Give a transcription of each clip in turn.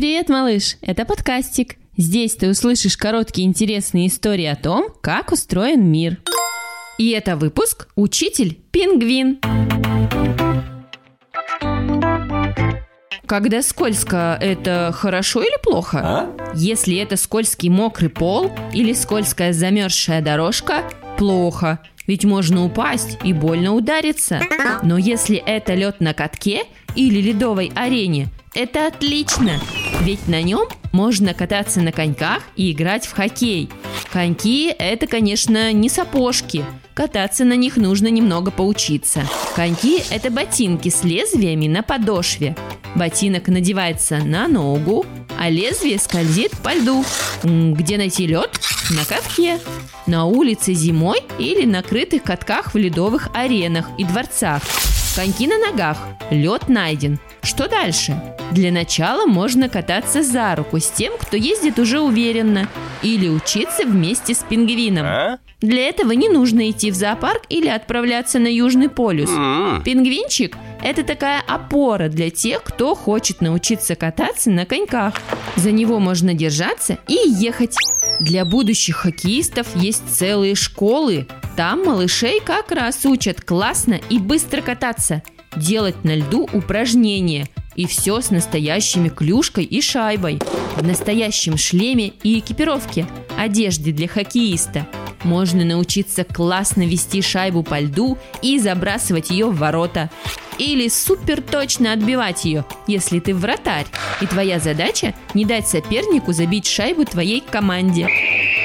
Привет, малыш! Это подкастик. Здесь ты услышишь короткие интересные истории о том, как устроен мир. И это выпуск «Учитель Пингвин». Когда скользко, это хорошо или плохо? А? Если это скользкий мокрый пол или скользкая замерзшая дорожка, плохо. Ведь можно упасть и больно удариться. Но если это лед на катке или ледовой арене, это отлично. Ведь на нем можно кататься на коньках и играть в хоккей. Коньки – это, конечно, не сапожки. Кататься на них нужно немного поучиться. Коньки – это ботинки с лезвиями на подошве. Ботинок надевается на ногу, а лезвие скользит по льду. Где найти лед? На катке. На улице зимой или на крытых катках в ледовых аренах и дворцах. Коньки на ногах. Лед найден. Что дальше? Для начала можно кататься за руку с тем, кто ездит уже уверенно. Или учиться вместе с пингвином. А? Для этого не нужно идти в зоопарк или отправляться на Южный полюс. М. Пингвинчик – это такая опора для тех, кто хочет научиться кататься на коньках. За него можно держаться и ехать. Для будущих хоккеистов есть целые школы. Там малышей как раз учат классно и быстро кататься, делать на льду упражнения. И все с настоящими клюшкой и шайбой. В настоящем шлеме и экипировке, одежде для хоккеиста. Можно научиться классно вести шайбу по льду и забрасывать ее в ворота. Или супер точно отбивать ее, если ты вратарь. И твоя задача не дать сопернику забить шайбу твоей команде.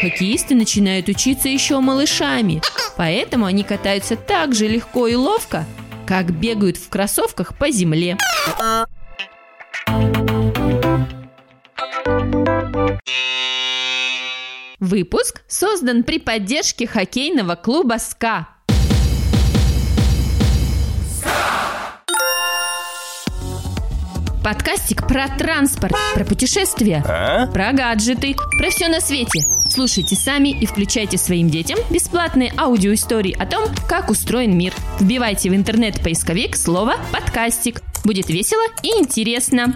Хоккеисты начинают учиться еще малышами, поэтому они катаются так же легко и ловко, как бегают в кроссовках по земле. Выпуск создан при поддержке хоккейного клуба «СКА». Подкастик про транспорт, про путешествия, А? про гаджеты, про все на свете. Слушайте сами и включайте своим детям бесплатные аудиоистории о том, как устроен мир. Вбивайте в интернет-поисковик слово «подкастик». Будет весело и интересно.